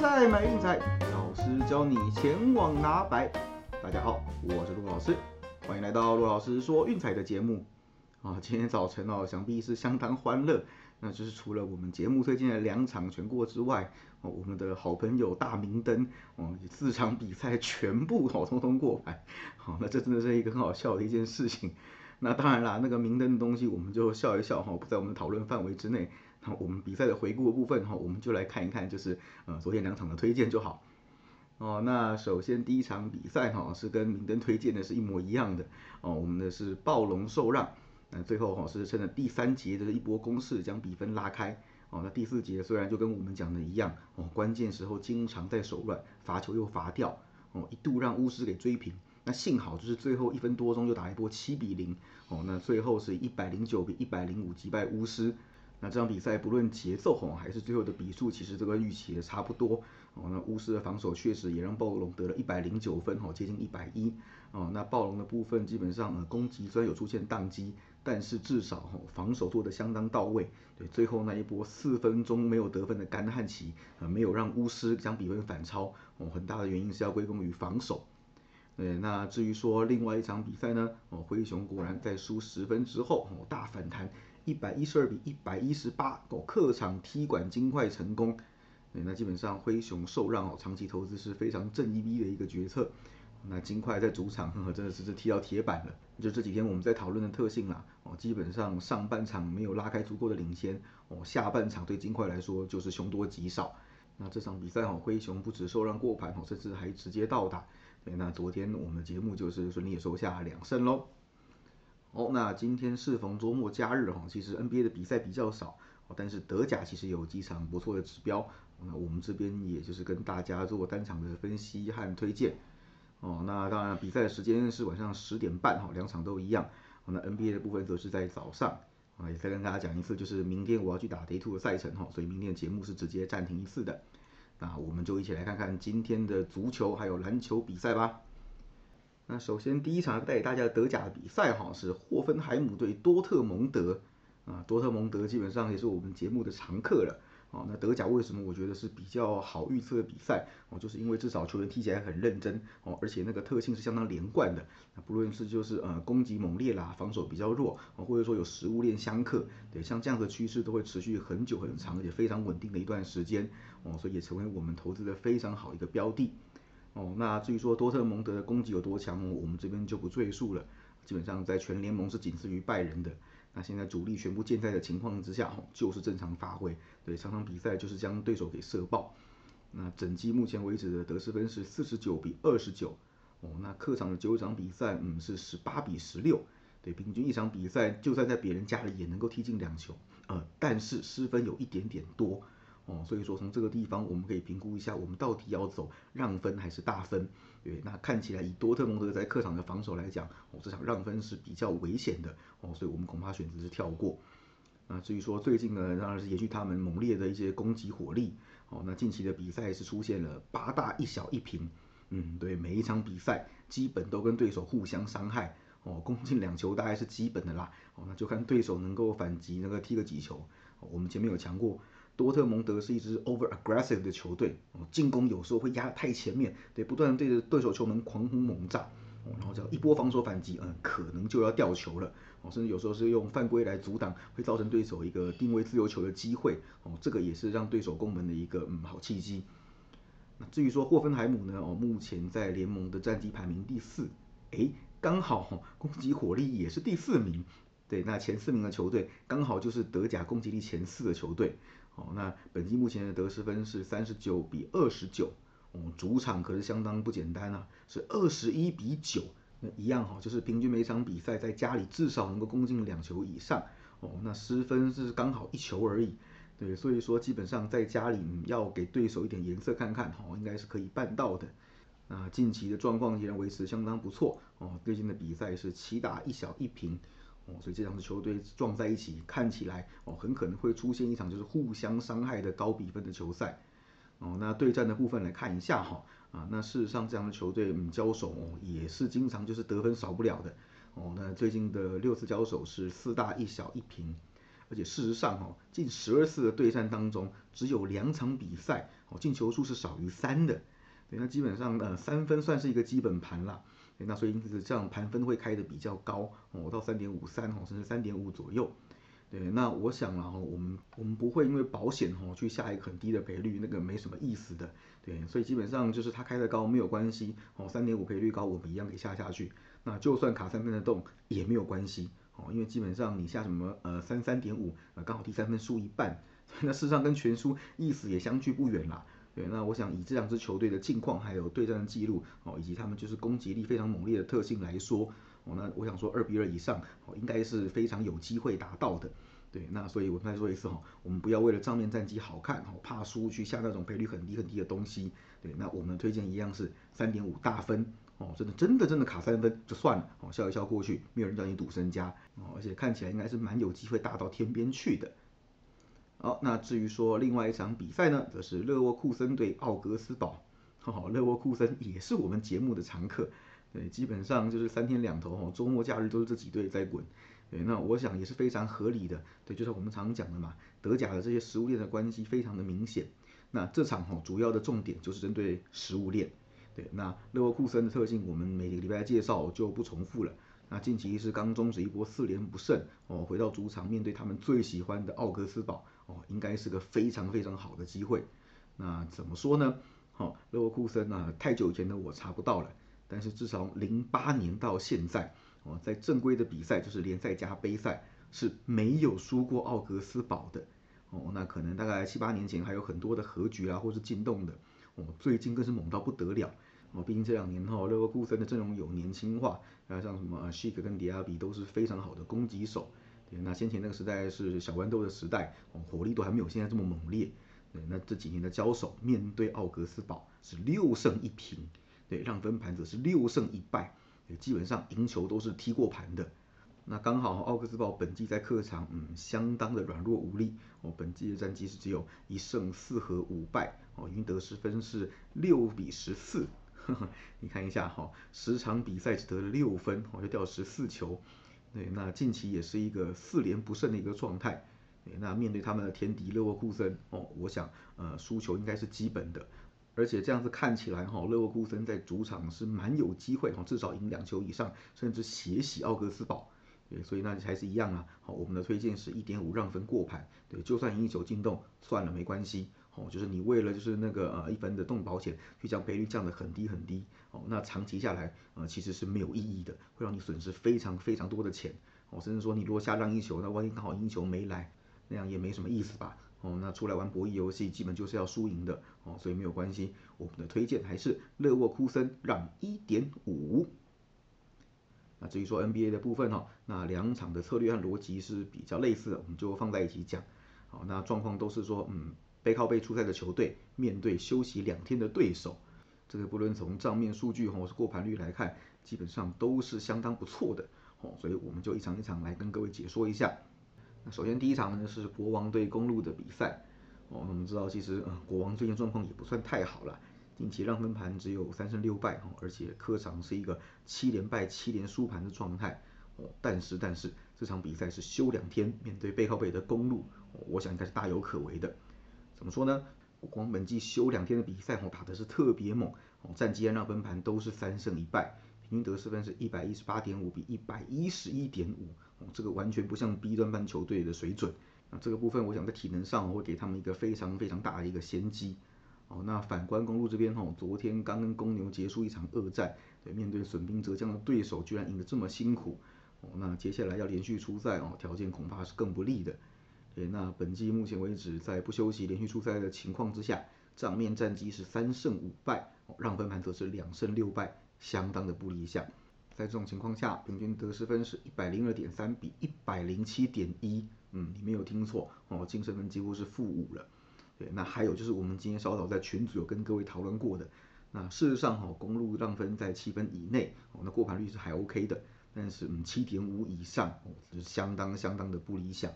赛买运彩，老师教你前往拿白。大家好，我是陆老师，欢迎来到陆老师说运彩的节目。啊，今天早晨哦，想必是相当欢乐。那就是除了我们节目推荐的两场全过之外，哦，我们的好朋友大明灯哦，四场比赛全部哦通通过牌。好，那这真的是一个很好笑的一件事情。那当然啦，那个明灯的东西我们就笑一笑哈，不在我们的讨论范围之内。我们比赛的回顾的部分哈，我们就来看一看，就是呃昨天两场的推荐就好。哦，那首先第一场比赛哈是跟明灯推荐的是一模一样的哦，我们的是暴龙受让，那最后哈是趁着第三节的一波攻势将比分拉开。哦，那第四节虽然就跟我们讲的一样哦，关键时候经常在手软，罚球又罚掉哦，一度让巫师给追平。那幸好就是最后一分多钟又打一波七比零哦，那最后是一百零九比一百零五击败巫师。那这场比赛不论节奏吼，还是最后的比数，其实这个预期也差不多哦。那巫师的防守确实也让暴龙得了一百零九分吼，接近一百一哦。那暴龙的部分基本上呃攻击虽然有出现宕机，但是至少吼防守做的相当到位。对，最后那一波四分钟没有得分的干旱期，呃没有让巫师将比分反超哦，很大的原因是要归功于防守。呃，那至于说另外一场比赛呢，哦灰熊果然在输十分之后哦大反弹。一百一十二比一百一十八，哦，客场踢馆金块成功，那基本上灰熊受让哦，长期投资是非常正一逼的一个决策。那金块在主场，呵呵，真的是是踢到铁板了。就这几天我们在讨论的特性啦，哦，基本上上半场没有拉开足够的领先，哦，下半场对金块来说就是凶多吉少。那这场比赛哦，灰熊不止受让过盘哦，甚至还直接倒打。对，那昨天我们的节目就是顺利收下两胜喽。哦，那今天适逢周末假日哈，其实 NBA 的比赛比较少，但是德甲其实有几场不错的指标，那我们这边也就是跟大家做单场的分析和推荐。哦，那当然比赛的时间是晚上十点半哈，两场都一样。那 NBA 的部分则是在早上，啊，也再跟大家讲一次，就是明天我要去打 Day Two 的赛程哈，所以明天的节目是直接暂停一次的。那我们就一起来看看今天的足球还有篮球比赛吧。那首先第一场带给大家德甲的比赛哈是霍芬海姆对多特蒙德啊，多特蒙德基本上也是我们节目的常客了啊。那德甲为什么我觉得是比较好预测的比赛哦？就是因为至少球员踢起来很认真哦，而且那个特性是相当连贯的。那不论是就是呃攻击猛烈啦，防守比较弱，或者说有食物链相克，对，像这样的趋势都会持续很久很长，而且非常稳定的一段时间哦，所以也成为我们投资的非常好一个标的。哦，那至于说多特蒙德的攻击有多强，我们这边就不赘述了。基本上在全联盟是仅次于拜仁的。那现在主力全部健在的情况之下，就是正常发挥。对，场场比赛就是将对手给射爆。那整季目前为止的得失分是四十九比二十九。哦，那客场的九场比赛，嗯，是十八比十六。对，平均一场比赛就算在别人家里也能够踢进两球。呃，但是失分有一点点多。哦，所以说从这个地方我们可以评估一下，我们到底要走让分还是大分？对，那看起来以多特蒙德在客场的防守来讲，哦，这场让分是比较危险的哦，所以我们恐怕选择是跳过。那至于说最近呢，当然是延续他们猛烈的一些攻击火力。哦，那近期的比赛是出现了八大一小一平，嗯，对，每一场比赛基本都跟对手互相伤害。哦，攻进两球大概是基本的啦。哦，那就看对手能够反击，那个踢个几球。我们前面有强过。多特蒙德是一支 over aggressive 的球队，哦，进攻有时候会压太前面，对，不断对着对手球门狂轰猛炸，哦，然后只要一波防守反击，嗯，可能就要掉球了，哦，甚至有时候是用犯规来阻挡，会造成对手一个定位自由球的机会，哦，这个也是让对手攻门的一个嗯好契机。那至于说霍芬海姆呢，哦，目前在联盟的战绩排名第四，诶，刚好哦攻击火力也是第四名，对，那前四名的球队刚好就是德甲攻击力前四的球队。哦，那本季目前的得失分是三十九比二十九，哦，主场可是相当不简单啊，是二十一比九，那一样哈，就是平均每场比赛在家里至少能够攻进两球以上，哦，那失分是刚好一球而已，对，所以说基本上在家里要给对手一点颜色看看，哦，应该是可以办到的。那近期的状况依然维持相当不错，哦，最近的比赛是七打一小一平。哦，所以这两支球队撞在一起，看起来哦，很可能会出现一场就是互相伤害的高比分的球赛。哦，那对战的部分来看一下哈，啊，那事实上这样的球队嗯交手哦，也是经常就是得分少不了的。哦，那最近的六次交手是四大一小一平，而且事实上哦，近十二次的对战当中，只有两场比赛哦进球数是少于三的，对，那基本上呃三分算是一个基本盘了，那所以因此这样盘分会开的比较高哦，到三点五三哦，甚至三点五左右。对，那我想然后我们我们不会因为保险哦去下一个很低的赔率，那个没什么意思的。对，所以基本上就是它开的高没有关系哦，三点五赔率高我们一样给下下去。那就算卡三分的洞也没有关系哦，因为基本上你下什么呃三三点五呃刚好第三分输一半，那事实上跟全输意思也相距不远啦。对，那我想以这两支球队的近况还有对战的记录哦，以及他们就是攻击力非常猛烈的特性来说。哦，那我想说二比二以上，哦，应该是非常有机会达到的。对，那所以我再说一次哈，我们不要为了账面战绩好看，哦，怕输去下那种赔率很低很低的东西。对，那我们的推荐一样是三点五大分，哦，真的真的真的卡三分就算了，哦，笑一笑过去，没有人叫你赌身家，哦，而且看起来应该是蛮有机会大到天边去的。好，那至于说另外一场比赛呢，则是勒沃库森对奥格斯堡，好，勒沃库森也是我们节目的常客。对，基本上就是三天两头哈，周末假日都是这几队在滚。对，那我想也是非常合理的。对，就是我们常讲的嘛，德甲的这些食物链的关系非常的明显。那这场哈主要的重点就是针对食物链。对，那勒沃库森的特性我们每个礼拜介绍就不重复了。那近期是刚终止一波四连不胜哦，回到主场面对他们最喜欢的奥格斯堡哦，应该是个非常非常好的机会。那怎么说呢？好，勒沃库森啊，太久以前的我查不到了。但是至少零八年到现在，哦，在正规的比赛就是联赛加杯赛是没有输过奥格斯堡的，哦，那可能大概七八年前还有很多的和局啊，或是进洞的，哦，最近更是猛到不得了，哦，毕竟这两年哈勒沃库森的阵容有年轻化，啊，像什么 Shik 跟迪亚比都是非常好的攻击手，对，那先前那个时代是小豌豆的时代，哦，火力都还没有现在这么猛烈，对，那这几年的交手面对奥格斯堡是六胜一平。对，让分盘则是六胜一败，对，基本上赢球都是踢过盘的。那刚好奥格斯堡本季在客场，嗯，相当的软弱无力哦。本季的战绩是只有一胜四和五败哦，赢得失分是六比十四。你看一下哈，十场比赛只得了六分，哦，就掉十四球。对，那近期也是一个四连不胜的一个状态。对，那面对他们的天敌勒沃库森哦，我想呃输球应该是基本的。而且这样子看起来哈，勒沃库森在主场是蛮有机会哈，至少赢两球以上，甚至血洗奥格斯堡。对，所以那还是一样啊。好，我们的推荐是一点五让分过盘。对，就算赢一球进洞，算了没关系。哦，就是你为了就是那个呃一分的动保险，去将赔率降得很低很低。哦，那长期下来呃其实是没有意义的，会让你损失非常非常多的钱。哦，甚至说你如果下让一球，那万一刚好赢一球没来，那样也没什么意思吧。哦，那出来玩博弈游戏，基本就是要输赢的哦，所以没有关系。我们的推荐还是勒沃库森让一点五。那至于说 NBA 的部分哈，那两场的策略和逻辑是比较类似的，我们就放在一起讲。好，那状况都是说，嗯，背靠背出赛的球队面对休息两天的对手，这个不论从账面数据或是过盘率来看，基本上都是相当不错的。哦，所以我们就一场一场来跟各位解说一下。那首先第一场呢是国王对公路的比赛，哦，我们知道其实呃国王最近状况也不算太好了，近期让分盘只有三胜六败哦，而且客场是一个七连败七连输盘的状态哦，但是但是这场比赛是休两天，面对背靠背的公路，我想应该是大有可为的。怎么说呢？我光本季休两天的比赛我打的是特别猛哦，战绩按让分盘都是三胜一败。平均得失分是一百一十八点五比一百一十一点五，哦，这个完全不像 B 端班球队的水准。那这个部分，我想在体能上我会给他们一个非常非常大的一个先机。哦，那反观公路这边，哈，昨天刚跟公牛结束一场恶战，对，面对损兵折将的对手，居然赢得这么辛苦，哦，那接下来要连续出赛，哦，条件恐怕是更不利的。那本季目前为止，在不休息连续出赛的情况之下，账面战绩是三胜五败，让分盘则是两胜六败。相当的不理想，在这种情况下，平均得失分是一百零二点三比一百零七点一，嗯，你没有听错哦，净胜分几乎是负五了。对，那还有就是我们今天稍早在群组有跟各位讨论过的，那事实上哈，公路让分在七分以内，哦，那过盘率是还 OK 的，但是嗯，七点五以上哦，是相当相当的不理想。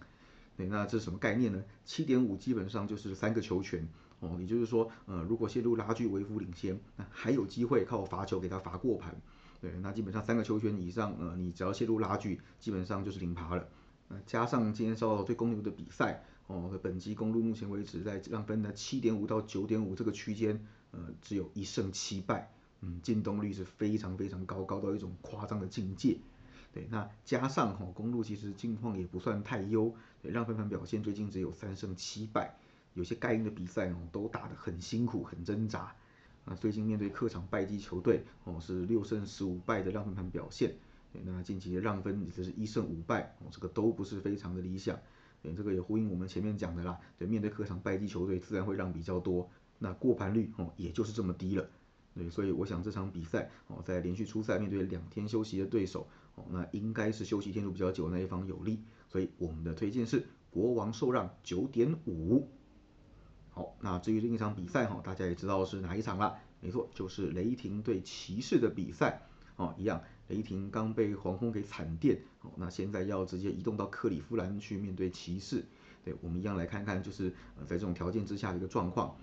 对，那这是什么概念呢？七点五基本上就是三个球权。哦，也就是说，呃，如果陷入拉锯为辅领先，那还有机会靠罚球给他罚过盘。对，那基本上三个球权以上，呃，你只要陷入拉锯，基本上就是零趴了。那加上今天稍后对公牛的比赛，哦，本季公路目前为止在让分的七点五到九点五这个区间，呃，只有一胜七败，嗯，进攻率是非常非常高，高到一种夸张的境界。对，那加上哈公路其实近况也不算太优，让分盘表现最近只有三胜七败，有些盖因的比赛哦都打得很辛苦很挣扎，啊，最近面对客场败绩球队哦是六胜十五败的让分盘表现，对，那近期的让分也是一胜五败，哦这个都不是非常的理想，对，这个也呼应我们前面讲的啦，对，面对客场败绩球队自然会让比较多，那过盘率哦也就是这么低了，对，所以我想这场比赛哦在连续出赛面对两天休息的对手。哦，那应该是休息天数比较久那一方有利，所以我们的推荐是国王受让九点五。好，那至于另一场比赛哈，大家也知道是哪一场了，没错，就是雷霆对骑士的比赛。哦，一样，雷霆刚被黄蜂给惨电，哦，那现在要直接移动到克里夫兰去面对骑士。对，我们一样来看看，就是在这种条件之下的一个状况。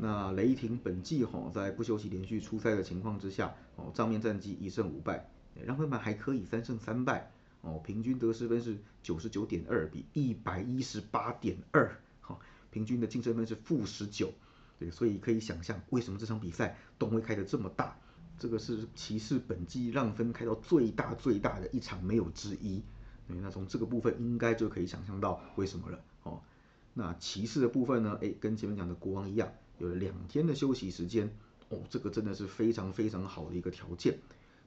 那雷霆本季哈，在不休息连续出赛的情况之下，哦，账面战绩一胜五败。让分盘还可以，三胜三败哦，平均得失分是九十九点二比一百一十八点二，哈，平均的净胜分是负十九，对，所以可以想象为什么这场比赛洞会开得这么大，这个是骑士本季让分开到最大最大的一场没有之一，对，那从这个部分应该就可以想象到为什么了，哦，那骑士的部分呢，哎，跟前面讲的国王一样，有两天的休息时间，哦，这个真的是非常非常好的一个条件。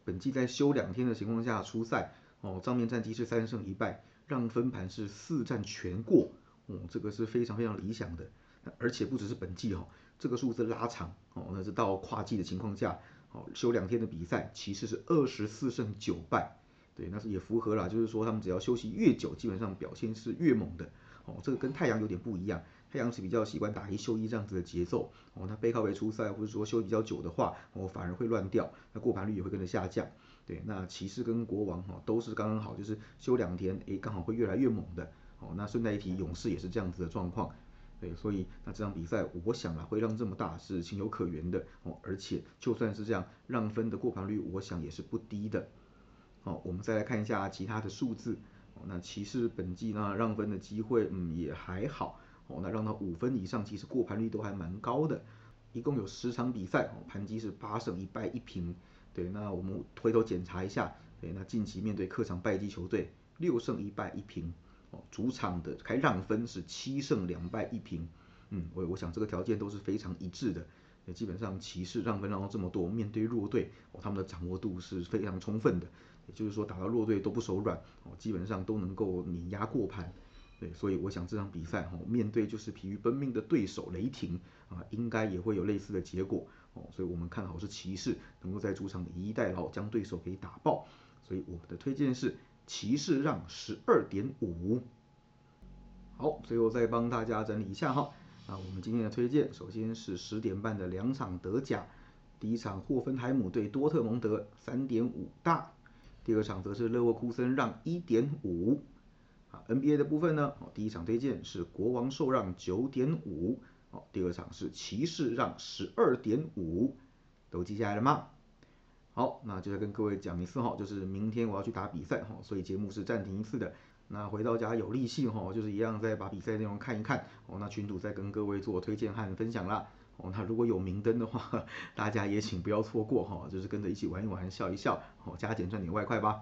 本季在休两天的情况下出赛，哦，账面战绩是三胜一败，让分盘是四战全过，哦，这个是非常非常理想的。而且不只是本季哈，这个数字拉长，哦，那是到跨季的情况下，哦，休两天的比赛，骑士是二十四胜九败，对，那是也符合了，就是说他们只要休息越久，基本上表现是越猛的，哦，这个跟太阳有点不一样。太阳是比较习惯打一休一这样子的节奏哦，那背靠背出赛或者说休比较久的话，哦反而会乱掉，那过盘率也会跟着下降。对，那骑士跟国王哈都是刚刚好，就是休两天，诶刚好会越来越猛的。哦，那顺带一提，勇士也是这样子的状况。对，所以那这场比赛我想啊会让这么大是情有可原的哦，而且就算是这样让分的过盘率，我想也是不低的。好，我们再来看一下其他的数字。哦，那骑士本季呢让分的机会嗯也还好。哦，那让他五分以上，其实过盘率都还蛮高的。一共有十场比赛，哦，盘积是八胜一败一平。对，那我们回头检查一下，对，那近期面对客场败绩球队，六胜一败一平。哦，主场的开让分是七胜两败一平。嗯，我我想这个条件都是非常一致的。也基本上骑士让分让到这么多，面对弱队，哦，他们的掌握度是非常充分的。也就是说，打到弱队都不手软，哦，基本上都能够碾压过盘。对，所以我想这场比赛哈，面对就是疲于奔命的对手雷霆啊，应该也会有类似的结果哦。所以我们看好是骑士能够在主场以逸待劳，将对手给打爆。所以我们的推荐是骑士让十二点五。好，最后再帮大家整理一下哈。啊，我们今天的推荐首先是十点半的两场德甲，第一场霍芬海姆对多特蒙德三点五大，第二场则是勒沃库森让一点五。啊 NBA 的部分呢，哦，第一场推荐是国王受让九点五，哦，第二场是骑士让十二点五，都记下来了吗？好，那就再跟各位讲一次哈，就是明天我要去打比赛哈，所以节目是暂停一次的。那回到家有力气哈，就是一样再把比赛内容看一看，哦，那群主再跟各位做推荐和分享啦。哦，那如果有明灯的话，大家也请不要错过哈，就是跟着一起玩一玩，笑一笑，哦，加减赚点外快吧。